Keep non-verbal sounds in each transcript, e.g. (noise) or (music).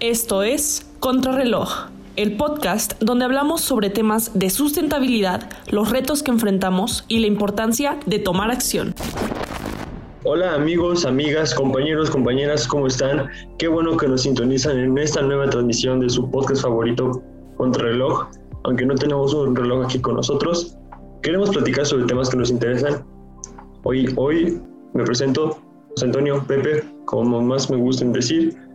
Esto es Contrarreloj, el podcast donde hablamos sobre temas de sustentabilidad, los retos que enfrentamos y la importancia de tomar acción. Hola amigos, amigas, compañeros, compañeras, ¿cómo están? Qué bueno que nos sintonizan en esta nueva transmisión de su podcast favorito, Contrarreloj. Aunque no tenemos un reloj aquí con nosotros, queremos platicar sobre temas que nos interesan. Hoy, hoy me presento, José Antonio Pepe, como más me gusten decir.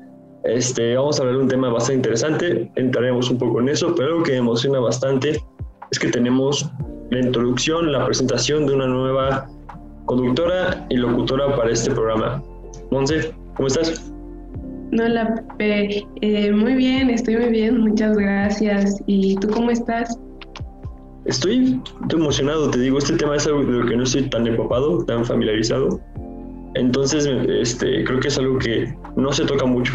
Este, vamos a hablar de un tema bastante interesante, entraremos un poco en eso, pero algo que me emociona bastante es que tenemos la introducción, la presentación de una nueva conductora y locutora para este programa. Monse, ¿cómo estás? Hola, Pepe. Eh, muy bien, estoy muy bien, muchas gracias. ¿Y tú cómo estás? Estoy, estoy emocionado, te digo, este tema es algo de lo que no estoy tan empapado, tan familiarizado. Entonces, este, creo que es algo que no se toca mucho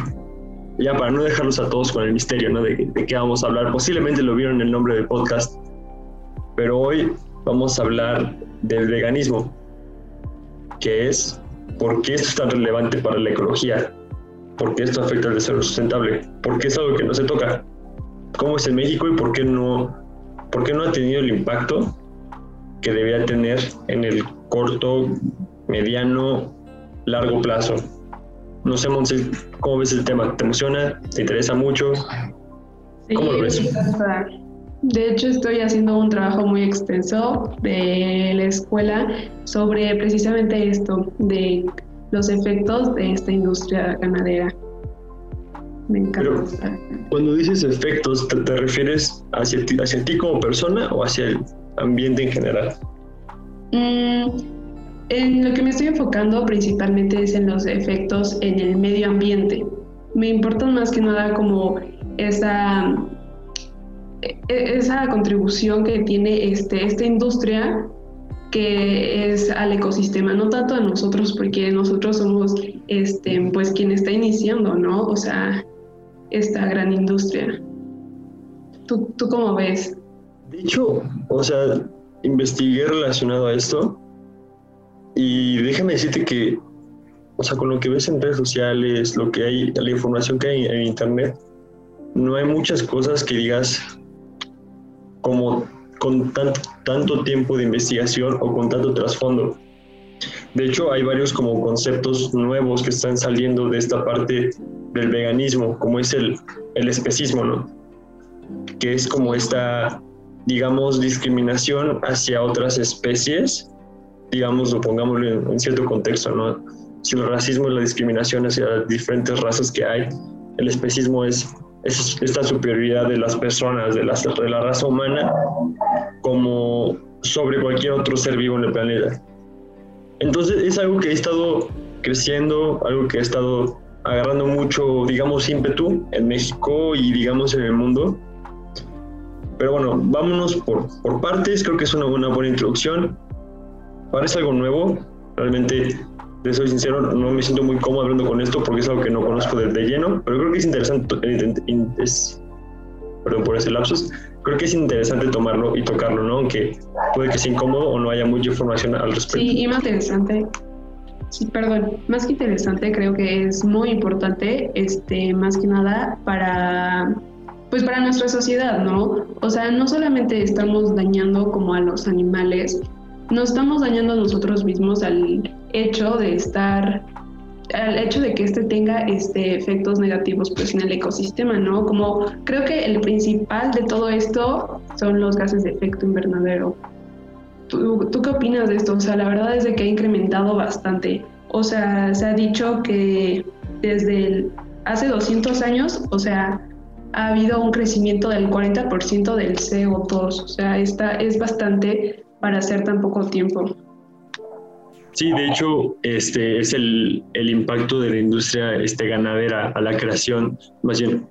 ya para no dejarlos a todos con el misterio, ¿no? De, qué vamos a hablar. Posiblemente lo vieron en el nombre del podcast, pero hoy vamos a hablar del veganismo, que es por qué esto es tan relevante para la ecología, por qué esto afecta al desarrollo sustentable, por qué es algo que no se toca, cómo es en México y por qué no, por qué no ha tenido el impacto que debería tener en el corto, mediano, largo plazo. No sé, Monse, ¿cómo ves el tema? ¿Te emociona? ¿Te interesa mucho? ¿Cómo lo ves? De hecho, estoy haciendo un trabajo muy extenso de la escuela sobre precisamente esto, de los efectos de esta industria ganadera. Me encanta. cuando dices efectos, ¿te, refieres hacia ti, hacia ti como persona o hacia el ambiente en general? Mm, en lo que me estoy enfocando principalmente es en los efectos en el medio ambiente. Me importan más que nada como esa, e, esa contribución que tiene este, esta industria que es al ecosistema, no tanto a nosotros, porque nosotros somos este, pues quien está iniciando, ¿no? O sea, esta gran industria. ¿Tú, ¿Tú cómo ves? De hecho, o sea, investigué relacionado a esto y déjame decirte que, o sea, con lo que ves en redes sociales, lo que hay, la información que hay en internet, no hay muchas cosas que digas como con tanto, tanto tiempo de investigación o con tanto trasfondo. De hecho, hay varios como conceptos nuevos que están saliendo de esta parte del veganismo, como es el, el especismo, ¿no? Que es como esta, digamos, discriminación hacia otras especies digamos, lo pongámoslo en, cierto contexto, ¿no? Si el racismo es la discriminación hacia las diferentes razas que hay, el especismo es, esta superioridad de las personas, de la, de la raza humana, como sobre cualquier otro ser vivo en el planeta. Entonces es algo que ha estado creciendo, algo que ha estado agarrando mucho, digamos, ímpetu en México y, digamos, en el mundo. Pero bueno, vámonos por, por partes, creo que es una, una buena introducción parece algo nuevo. Realmente, de soy sincero, no me siento muy cómodo hablando con esto porque es algo que no conozco de, lleno, pero creo que es interesante, es, perdón por ese lapsus, creo que es interesante tomarlo y tocarlo, ¿no? Aunque puede que sea incómodo o no haya mucha información al respecto. Sí, y más interesante. Sí, perdón, más que interesante, creo que es muy importante, este, más que nada para pues para nuestra sociedad, ¿no? O sea, no solamente estamos dañando como a los animales, nos estamos dañando a nosotros mismos al hecho de estar al hecho de que este tenga este efectos negativos pues en el ecosistema, ¿no? Como creo que el principal de todo esto son los gases de efecto invernadero. ¿Tú, ¿Tú, qué opinas de esto? O sea, la verdad es que ha incrementado bastante. O sea, se ha dicho que desde hace 200 años, o sea, ha habido un crecimiento del 40% del CO2. O sea, esta es bastante para hacer tan poco tiempo. Sí, de hecho, este es el, el impacto de la industria este, ganadera a la creación, más bien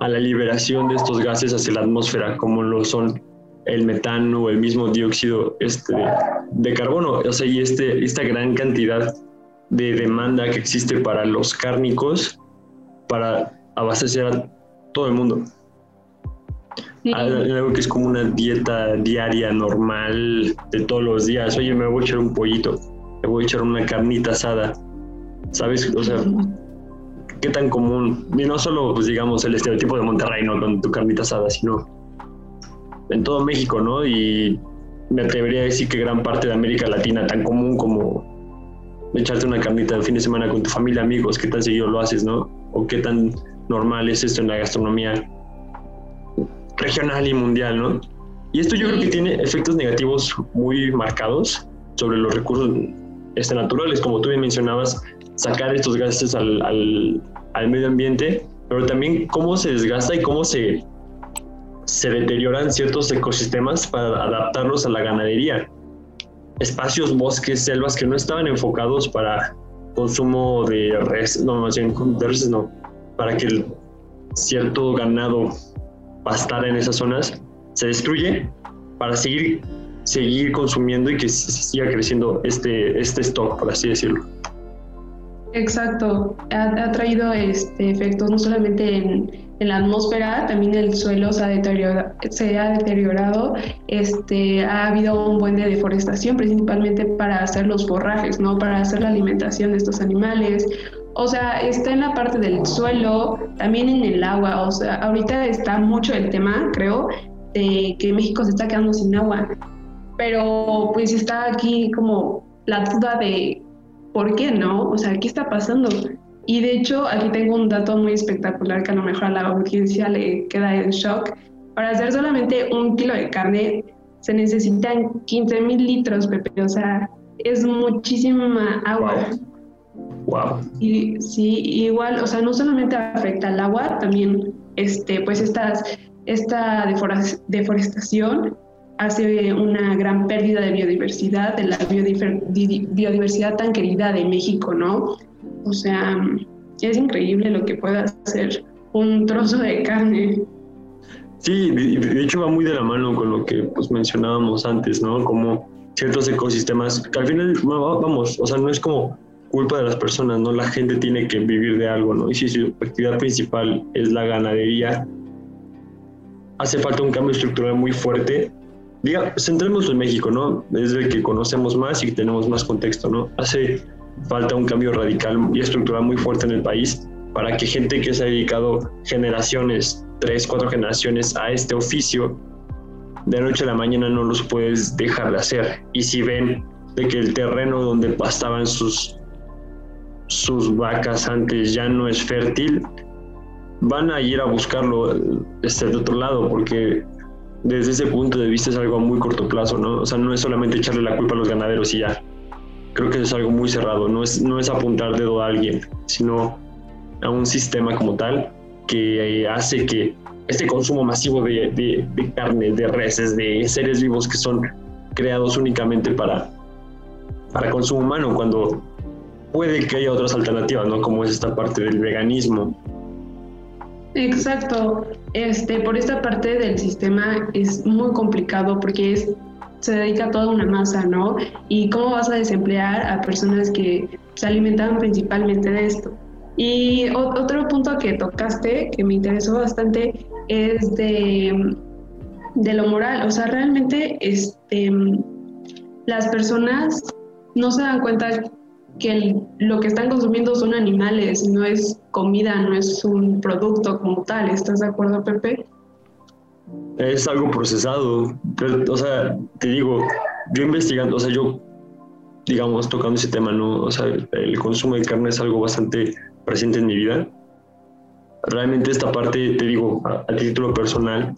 a la liberación de estos gases hacia la atmósfera, como lo son el metano o el mismo dióxido este, de carbono. O sea, y este, esta gran cantidad de demanda que existe para los cárnicos para abastecer a todo el mundo. Algo que es como una dieta diaria normal de todos los días. Oye, me voy a echar un pollito, me voy a echar una carnita asada. ¿Sabes? O sea, qué tan común, y no solo, pues digamos, el estereotipo de Monterrey, ¿no? Con tu carnita asada, sino en todo México, ¿no? Y me atrevería a decir que gran parte de América Latina, tan común como echarte una carnita el fin de semana con tu familia, amigos, qué tan seguido lo haces, ¿no? O qué tan normal es esto en la gastronomía regional y mundial, ¿no? Y esto yo creo que tiene efectos negativos muy marcados sobre los recursos este, naturales, como tú bien mencionabas, sacar estos gases al, al, al medio ambiente, pero también cómo se desgasta y cómo se, se deterioran ciertos ecosistemas para adaptarlos a la ganadería. Espacios, bosques, selvas que no estaban enfocados para consumo de res, no, más bien de res no, para que el cierto ganado pastara en esas zonas, se destruye para seguir, seguir consumiendo y que siga creciendo este, este stock, por así decirlo. Exacto, ha, traído este, efectos no solamente en, en, la atmósfera, también el suelo se ha deteriorado, se ha, deteriorado este, ha habido un buen de deforestación principalmente para hacer los forrajes, ¿no? para hacer la alimentación de estos animales. O sea, está en la parte del suelo, también en el agua. O sea, ahorita está mucho el tema, creo, de que México se está quedando sin agua. Pero pues está aquí como la duda de por qué no, o sea, ¿qué está pasando? Y de hecho, aquí tengo un dato muy espectacular que a lo mejor a la audiencia le queda en shock. Para hacer solamente un kilo de carne se necesitan 15 mil litros, Pepe. O sea, es muchísima agua. Y, sí, igual, o sea, no solamente afecta al agua, también, este, pues estas esta deforestación hace una gran pérdida de biodiversidad, de la biodiversidad tan querida de México, ¿no? O sea, es increíble lo que puede hacer un trozo de carne. Sí, de hecho va muy de la mano con lo que pues, mencionábamos antes, ¿no? Como ciertos ecosistemas, que al final, vamos, o sea, no es como culpa de las personas, ¿no? La gente tiene que vivir de algo, ¿no? Y si su actividad principal es la ganadería, hace falta un cambio estructural muy fuerte. Diga, centremos en México, ¿no? Es el que conocemos más y tenemos más contexto, ¿no? Hace falta un cambio radical y estructural muy fuerte en el país para que gente que se ha dedicado generaciones, tres, cuatro generaciones a este oficio, de noche a la mañana no los puedes dejar de hacer. Y si ven de que el terreno donde pastaban sus, sus vacas antes ya no es fértil, van a ir a buscarlo este, de otro lado, porque desde ese punto de vista es algo a muy corto plazo, ¿no? O sea, no es solamente echarle la culpa a los ganaderos y ya. Creo que es algo muy cerrado, no es, no es apuntar dedo a alguien, sino a un sistema como tal que eh, hace que este consumo masivo de, de, de carne, de reses, de seres vivos que son creados únicamente para, para consumo humano, cuando puede que haya otras alternativas, ¿no? Como es esta parte del veganismo, Exacto. Este, por esta parte del sistema es muy complicado porque es, se dedica a toda una masa, ¿no? Y cómo vas a desemplear a personas que se alimentan principalmente de esto. Y otro punto que tocaste, que me interesó bastante, es de, de lo moral. O sea, realmente este, las personas no se dan cuenta que lo que están consumiendo son animales, no es comida, no es un producto como tal. ¿Estás de acuerdo, Pepe? Es algo procesado. o sea, te digo, yo investigando, o sea, yo, digamos, tocando ese tema, ¿no? O sea, el consumo de carne es algo bastante presente en mi vida. Realmente esta parte, te digo, a, a título personal,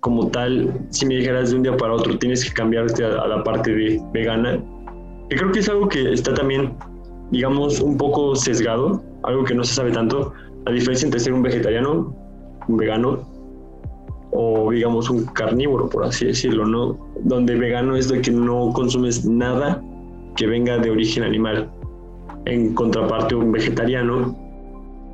como tal, si me dijeras de un día para otro tienes que cambiarte a, a la parte de vegana, que creo que es algo que está también, digamos, un poco sesgado, algo que no se sabe tanto, la diferencia entre ser un vegetariano, un vegano, o digamos un carnívoro, por así decirlo, ¿no? Donde vegano es de que no consumes nada que venga de origen animal. En contraparte, un vegetariano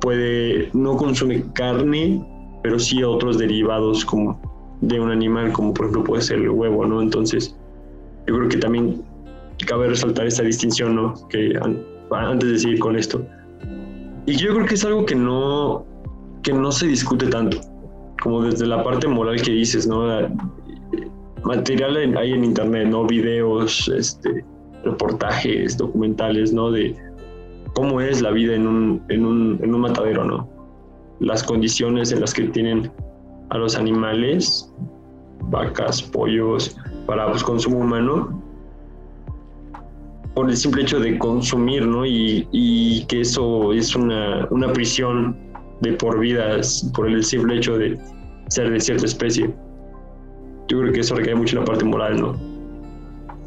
puede, no consume carne, pero sí otros derivados como de un animal, como por ejemplo puede ser el huevo, ¿no? Entonces, yo creo que también cabe resaltar esta distinción, ¿no? Que antes de seguir con esto. Y yo creo que es algo que no, que no se discute tanto, como desde la parte moral que dices, ¿no? Material hay en internet, ¿no? Videos, este, reportajes, documentales, ¿no? De, cómo es la vida en un, en un, en un matadero, ¿no? Las condiciones en las que tienen a los animales, vacas, pollos, para pues, consumo humano, por el simple hecho de consumir, ¿no? Y, y que eso es una, una prisión de por vida por el simple hecho de ser de cierta especie. Yo creo que eso recae mucho en la parte moral, ¿no?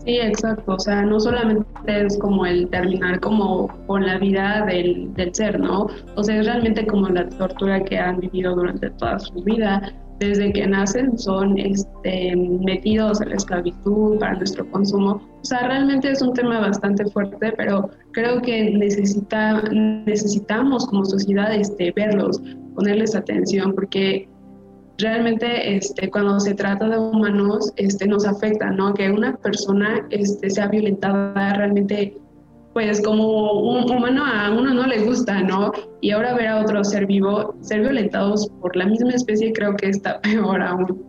Sí, exacto. O sea, no solamente es como el terminar como con la vida del, del ser, ¿no? O sea, es realmente como la tortura que han vivido durante toda su vida. Desde que nacen son este, metidos a la esclavitud para nuestro consumo. O sea, realmente es un tema bastante fuerte, pero creo que necesita, necesitamos como sociedad este, verlos, ponerles atención, porque realmente este, cuando se trata de humanos nos afecta, ¿no? Que una persona sea violentada realmente, pues como un humano a uno no le gusta, ¿no? Y ahora ver a otro ser vivo, ser violentados por la misma especie creo que está (laughs) peor aún.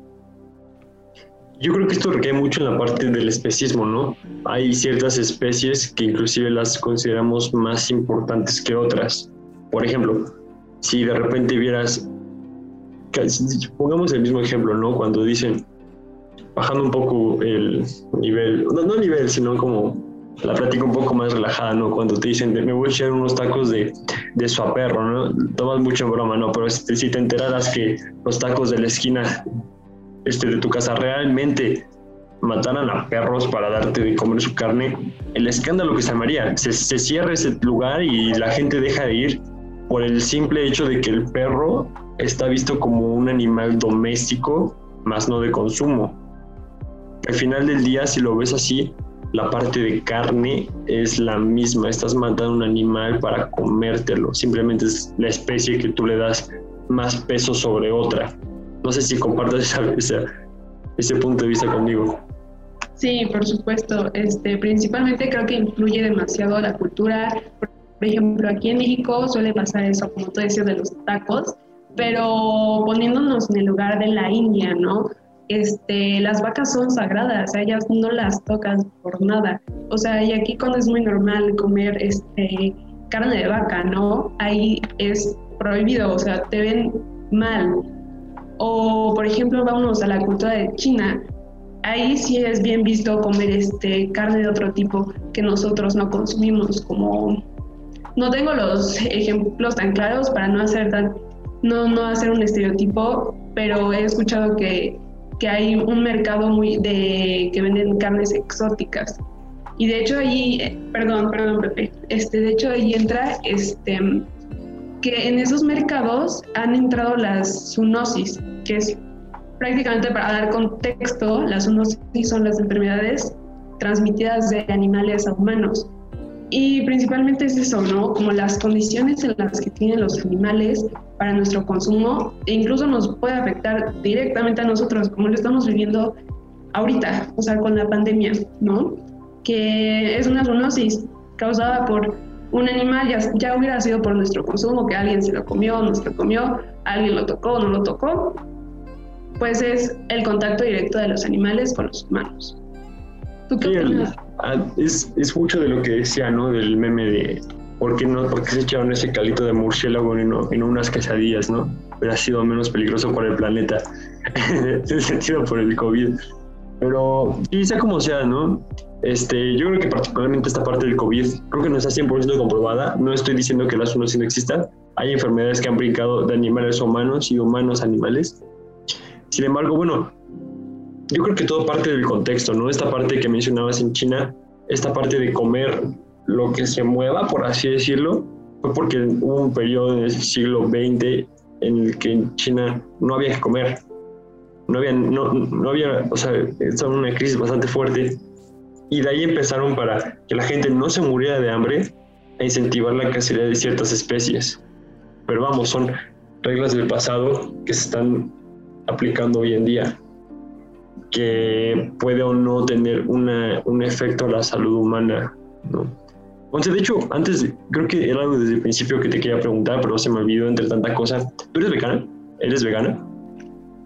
Yo creo que esto recae mucho en la parte del especismo, ¿no? Hay ciertas especies que inclusive las consideramos más importantes que otras. Por ejemplo, si de repente vieras pongamos el mismo ejemplo, ¿no? Cuando dicen, bajando un poco el nivel, no, no nivel, sino como la plática un poco más relajada, ¿no? Cuando te dicen, me voy a echar unos tacos de, de perro, ¿no? Tomas mucho broma, ¿no? Pero si, te enteraras que los tacos de la esquina este, de tu casa realmente mataran a perros para darte de comer su carne, el escándalo que se llamaría, se, se cierra ese lugar y la gente deja de ir por el simple hecho de que el perro está visto como un animal doméstico, más no de consumo. Al final del día, si lo ves así, la parte de carne es la misma. Estás matando un animal para comértelo. Simplemente es la especie que tú le das más peso sobre otra. No sé si compartes ese punto de vista conmigo. Sí, por supuesto. Este, principalmente creo que influye demasiado la cultura. Por ejemplo, aquí en México suele pasar eso, como tú decías, de los tacos pero poniéndonos en el lugar de la India, ¿no? Este, las vacas son sagradas, ellas no las tocan por nada. O sea, y aquí cuando es muy normal comer este, carne de vaca, ¿no? Ahí es prohibido, o sea, te ven mal. O, por ejemplo, vámonos a la cultura de China. Ahí sí es bien visto comer este, carne de otro tipo que nosotros no consumimos, como... No tengo los ejemplos tan claros para no hacer tan no hacer un estereotipo, pero he escuchado que, que hay un mercado muy de que venden carnes exóticas. Y de hecho ahí, eh, perdón, perdón Pepe, este, de hecho ahí entra este, que en esos mercados han entrado las zoonosis, que es prácticamente para dar contexto, las zoonosis son las enfermedades transmitidas de animales a humanos. Y principalmente es eso, ¿no? Como las condiciones en las que tienen los animales para nuestro consumo e incluso nos puede afectar directamente a nosotros, como lo estamos viviendo ahorita, o sea, con la pandemia, ¿no? Que es una zoonosis causada por un animal, ya, ya hubiera sido por nuestro consumo, que alguien se lo comió, no se lo comió, alguien lo tocó, no lo tocó, pues es el contacto directo de los animales con los humanos. ¿Tú qué opinas? Ah, es, es, mucho de lo que decía, ¿no? Del meme de ¿por qué, no, por qué se echaron ese calito de murciélago en unas quesadillas, ¿no? Hubiera sido menos peligroso para el planeta, (laughs) en sentido por el COVID. Pero sí, sea como sea, ¿no? Este, yo creo que particularmente esta parte del COVID, creo que no está 100% comprobada. No estoy diciendo que la zoonosis no exista. Hay enfermedades que han brincado de animales a humanos y humanos a animales. Sin embargo, bueno, yo creo que todo parte del contexto, ¿no? Esta parte que mencionabas en China, esta parte de comer lo que se mueva, por así decirlo, fue porque hubo un periodo en el siglo XX en el que en China no había que comer. No había, no, había, o sea, estaba una crisis bastante fuerte. Y de ahí empezaron para que la gente no se muriera de hambre a incentivar la cacería de ciertas especies. Pero vamos, son reglas del pasado que se están aplicando hoy en día que puede o no tener una, un efecto a la salud humana, ¿no? Entonces, de hecho, antes, creo que era algo desde el principio que te quería preguntar, pero se me olvidó entre tanta cosa. ¿Tú eres vegana? ¿Eres vegana?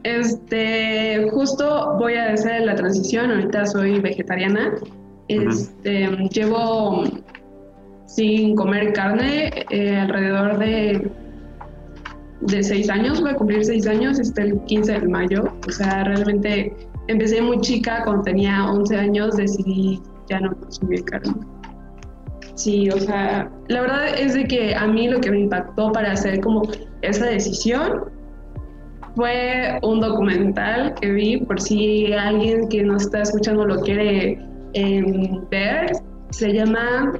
Este, justo voy a hacer la transición, ahorita soy vegetariana. Este, llevo sin comer carne eh, alrededor de, de seis años, voy a cumplir seis años, está el 15 de mayo, o sea, realmente empecé muy chica, cuando tenía 11 años decidí ya no consumir carne. Sí, o sea, la verdad es de que a mí lo que me impactó para hacer como esa decisión fue un documental que vi, por si alguien que nos está escuchando lo quiere em, ver, se llama,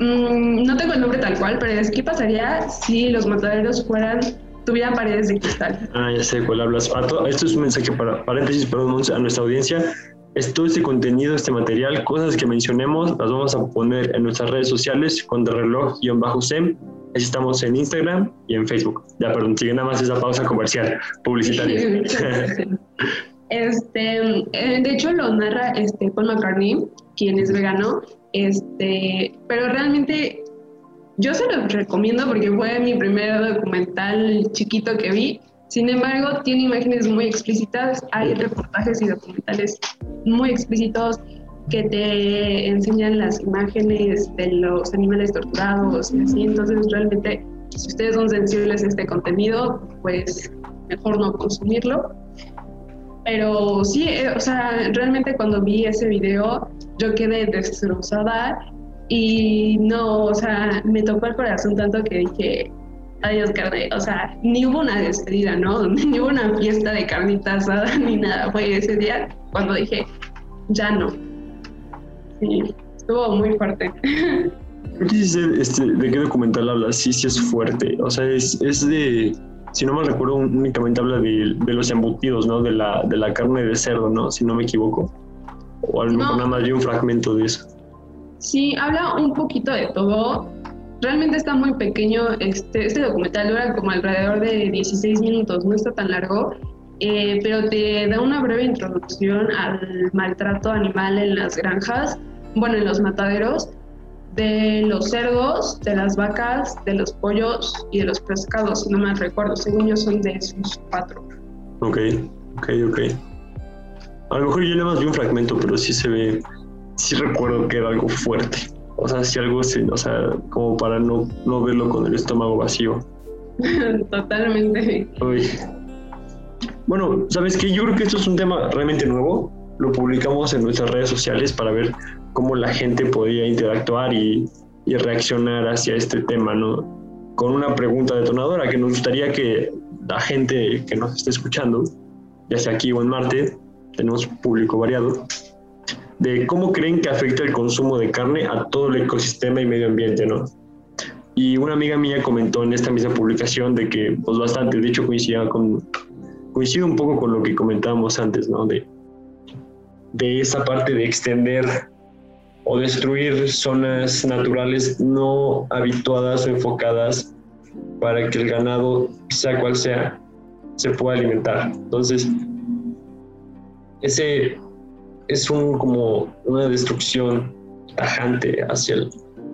mm, no tengo el nombre tal cual, pero es ¿qué pasaría si los mataderos fueran, tuvieran paredes de cristal? Ah, ya sé cuál hablas. Esto es un mensaje para paréntesis, perdón, a nuestra audiencia. Todo este contenido, este material, cosas que mencionemos, las vamos a poner en nuestras redes sociales, contrarreloj-sem Así estamos en Instagram y en Facebook. Ya, perdón, sigue nada más esa pausa comercial, publicitaria. (laughs) este, eh, de hecho, lo narra este, Paul McCartney, quien es vegano, este, pero realmente yo se lo recomiendo porque fue mi primer documental chiquito que vi. Sin embargo, tiene imágenes muy explícitas, hay reportajes y documentales muy explícitos que te enseñan las imágenes de los animales torturados y así. Entonces, realmente, si ustedes son sensibles a este contenido, pues mejor no consumirlo. Pero sí, eh, o sea, realmente cuando vi ese video, yo quedé destrozada y no, o sea, me tocó el corazón tanto que dije, adiós carne, o sea, ni hubo una despedida, ¿no? (laughs) Ni hubo una fiesta de carnita asada ni nada, fue ese día cuando dije, ya no, Sí, estuvo muy fuerte. este, ¿De qué documental habla? Sí, sí es fuerte. O sea, es, es de, si no me recuerdo, únicamente habla de, de, los embutidos, ¿no? De la, de la carne de cerdo, ¿no? Si no me equivoco. O a lo mejor nada más hay un fragmento de eso. Sí, habla un poquito de todo. Realmente está muy pequeño. Este, este documental dura como alrededor de 16 minutos, no está tan largo. Eh, pero te da una breve introducción al maltrato animal en las granjas, bueno, en los mataderos, de los cerdos, de las vacas, de los pollos y de los pescados, si no me recuerdo, según yo son de esos cuatro. Ok, ok, ok. A lo mejor yo nada más vi un fragmento, pero sí se ve, sí recuerdo que era algo fuerte. O sea, sí algo, o sea, como para no, no verlo con el estómago vacío. (laughs) Totalmente. Uy. Bueno, ¿sabes qué? Yo creo que esto es un tema realmente nuevo. Lo publicamos en nuestras redes sociales para ver cómo la gente podía interactuar y, reaccionar hacia este tema, ¿no? Con una pregunta detonadora que nos gustaría que la gente que nos esté escuchando, ya sea aquí o en Marte, tenemos público variado, de cómo creen que afecta el consumo de carne a todo el ecosistema y medio ambiente, ¿no? Y una amiga mía comentó en esta misma publicación de que, pues bastante, de hecho coincidía con, coincide un poco con lo que comentábamos antes, ¿no? De, de esa parte de extender o destruir zonas naturales no habituadas o enfocadas para que el ganado, sea cual sea, se pueda alimentar. Entonces, ese es un, como una destrucción tajante hacia el,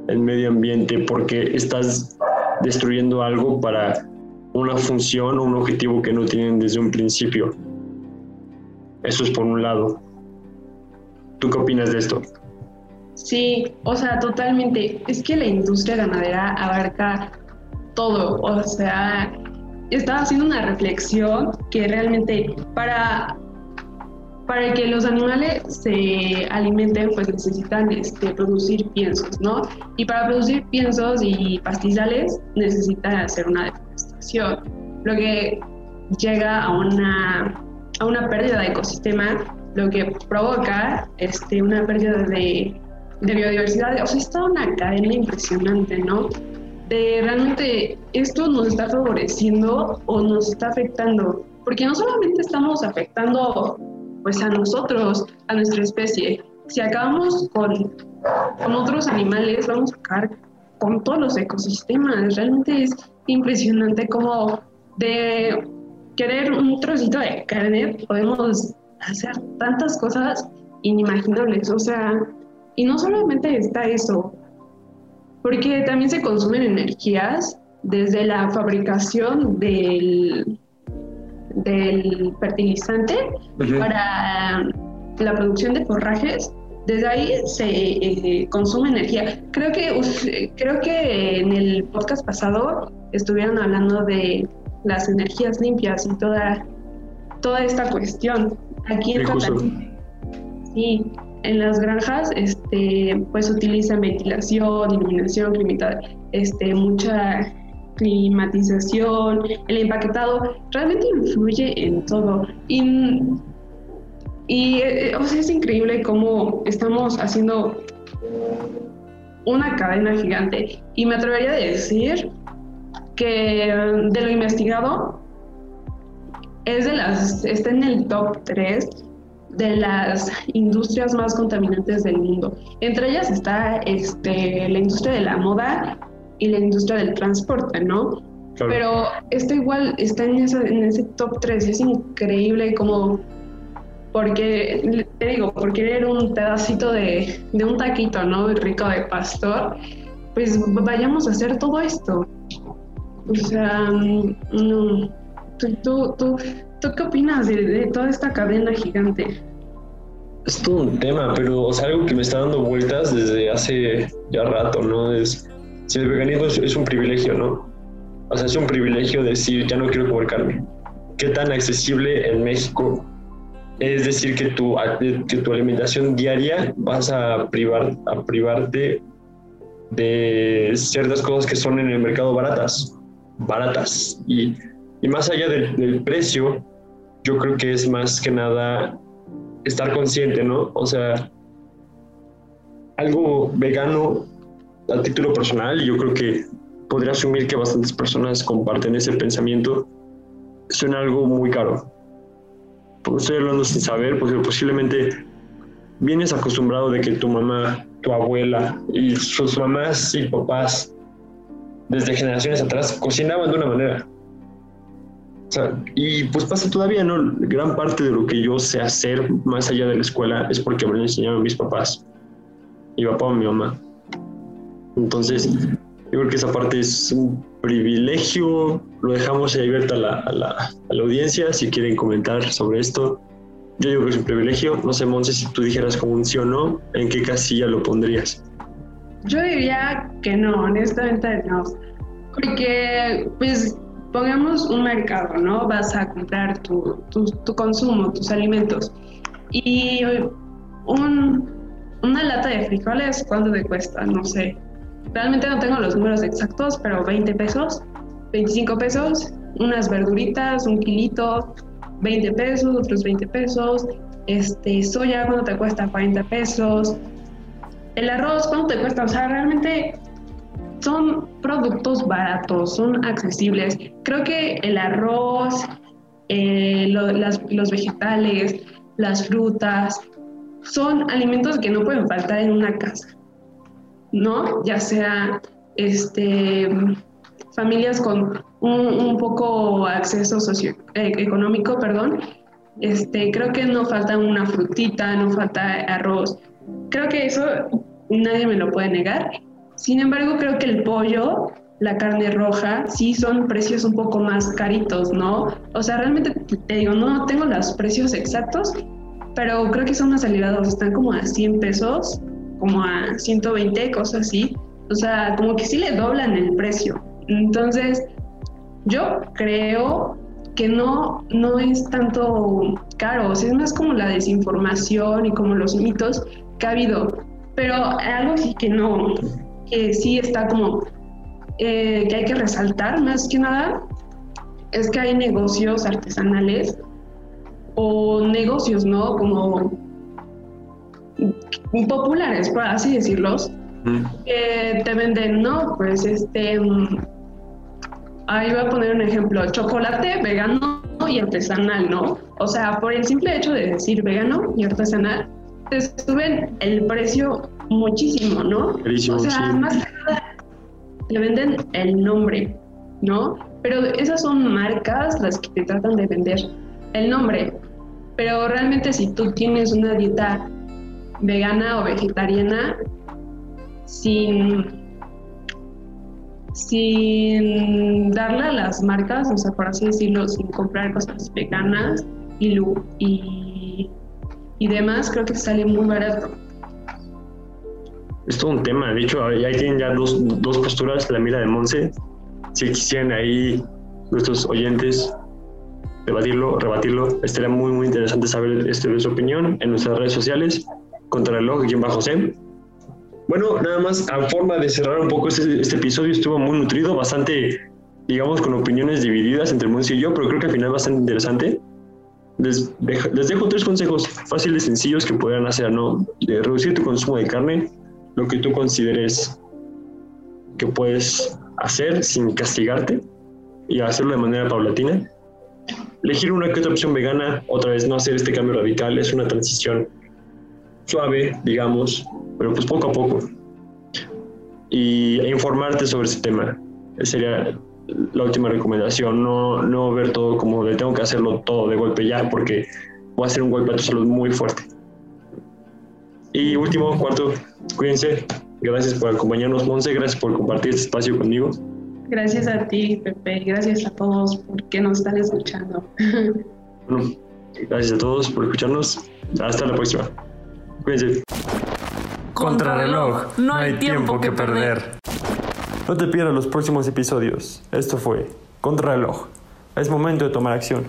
el medio ambiente porque estás destruyendo algo para una función o un objetivo que no tienen desde un principio. Eso es por un lado. ¿Tú qué opinas de esto? Sí, o sea, totalmente. Es que la industria ganadera abarca todo. O sea, estaba haciendo una reflexión que realmente para, para que los animales se alimenten, pues necesitan este, producir piensos, ¿no? Y para producir piensos y pastizales necesitan hacer una lo que llega a una, a una pérdida de ecosistema, lo que provoca este, una pérdida de, de biodiversidad. O sea, está una cadena impresionante, ¿no? De realmente esto nos está favoreciendo o nos está afectando, porque no solamente estamos afectando pues a nosotros, a nuestra especie, si acabamos con, otros animales, vamos a acabar con todos los ecosistemas. Realmente es impresionante como de querer un trocito de carne podemos hacer tantas cosas inimaginables. O sea, y no solamente está eso, porque también se consumen energías desde la fabricación del, del fertilizante para la producción de forrajes desde ahí se eh, consume energía. Creo que, creo que en el podcast pasado estuvieron hablando de las energías limpias y toda, toda esta cuestión. Aquí en Cataluña, sí, en las granjas este, pues utilizan ventilación, iluminación, este, mucha climatización, el empaquetado, realmente influye en todo. Y, eh, o sea, es increíble cómo estamos haciendo una cadena gigante. Y me atrevería a decir que de lo investigado es de las, está en el top 3 de las industrias más contaminantes del mundo. Entre ellas está este, la industria de la moda y la industria del transporte, ¿no? Pero esto igual está en, en ese top 3 es increíble como, porque, te digo, por querer un pedacito de, de un taquito, ¿no? Rico de pastor, pues vayamos a hacer todo esto. O sea, mm, no. ¿Tú, tú, tú, qué opinas de, toda esta cadena gigante? Es todo un tema, pero o sea, algo que me está dando vueltas desde hace ya rato, ¿no? Es si el veganismo es, un privilegio, ¿no? O sea, es un privilegio decir, ya no quiero comer carne. ¿Qué tan accesible en México es decir que tu, que tu alimentación diaria vas a, privar, a privarte de ciertas cosas que son en el mercado baratas? baratas. Y, y más allá del, del, precio, yo creo que es más que nada estar consciente, ¿no? O sea, algo vegano a título personal, yo creo que podría asumir que bastantes personas comparten ese pensamiento, suena algo muy caro. Estoy hablando sin saber, porque posiblemente vienes acostumbrado de que tu mamá, tu abuela y sus mamás y papás desde generaciones atrás cocinaban de una manera. y pues pasa todavía, ¿no? Gran parte de lo que yo sé hacer más allá de la escuela es porque me lo enseñaron mis papás, mi papá o mi mamá. Entonces, yo creo que esa parte es un privilegio. Lo dejamos ahí abierto a la, a la, a la audiencia si quieren comentar sobre esto. Yo digo que es un privilegio. No sé, Monse, si tú dijeras como un sí o no, ¿en qué casilla lo pondrías? Yo diría que no, honestamente no. Porque, pues, pongamos un mercado, ¿no? Vas a comprar tu, tu, consumo, tus alimentos. Y un, una lata de frijoles, ¿cuánto te cuesta? No sé. Realmente no tengo los números exactos, pero 20 pesos, 25 pesos. Unas verduritas, un kilito, 20 pesos, otros 20 pesos. Este, soya, ¿cuánto te cuesta? 40 pesos el arroz, ¿cuánto te cuesta? O sea, realmente son productos baratos, son accesibles. Creo que el arroz, eh, los vegetales, las frutas, son alimentos que no pueden faltar en una casa, ¿no? Ya sea este, familias con un, poco acceso socioeconómico, eh, perdón, este, creo que no falta una frutita, no falta arroz, Creo que eso nadie me lo puede negar. Sin embargo, creo que el pollo, la carne roja, sí son precios un poco más caritos, ¿no? O sea, realmente te digo, no tengo los precios exactos, pero creo que son más elevados, están como a 100 pesos, como a 120, cosas así. O sea, como que sí le doblan el precio. Entonces, yo creo que no, no es tanto caro, o sea, es más como la desinformación y como los mitos que ha habido. Pero algo que no, que sí está como, eh, que hay que resaltar más que nada, es que hay negocios artesanales o negocios, ¿no? Como populares, por así decirlos, que te venden, ¿no? Pues este, mm, ahí voy a poner un ejemplo, chocolate vegano y artesanal, ¿no? O sea, por el simple hecho de decir vegano y artesanal, te suben el precio muchísimo, ¿no? o sea, más que nada te venden el nombre, ¿no? Pero esas son marcas las que te tratan de vender el nombre. Pero realmente si tú tienes una dieta vegana o vegetariana sin sin darle a las marcas, o sea, por así decirlo, sin comprar cosas veganas y, y y demás, creo que sale muy barato. es todo un tema. De hecho, ahí tienen ya dos, dos posturas, la mira de Monse. Si quisieran ahí nuestros oyentes debatirlo, rebatirlo, estaría muy, muy interesante saber este, su opinión en nuestras redes sociales, contra el reloj, quien va José. Bueno, nada más a forma de cerrar un poco este, este episodio, estuvo muy nutrido, bastante, digamos, con opiniones divididas entre Monse y yo, pero creo que al final bastante interesante. Les, les dejo tres consejos fáciles, sencillos que podrán hacer, ¿no? De reducir tu consumo de carne, lo que tú consideres que puedes hacer sin castigarte y hacerlo de manera paulatina. Elegir una que otra opción vegana, otra vez no hacer este cambio radical, es una transición suave, digamos, pero pues poco a poco. Y e informarte sobre ese tema. Sería la última recomendación, no, no ver todo como de tengo que hacerlo todo de golpe ya, porque va a ser un golpe a tu salud muy fuerte. Y último, cuarto, cuídense. Gracias por acompañarnos, Monse. Gracias por compartir este espacio conmigo. Gracias a ti, Pepe. Gracias a todos por que nos están escuchando. (laughs) Bueno, gracias a todos por escucharnos. Hasta la próxima. Cuídense. Contrarreloj. No hay tiempo que perder. No te pierdas los próximos episodios. Esto fue Contrarreloj. Es momento de tomar acción.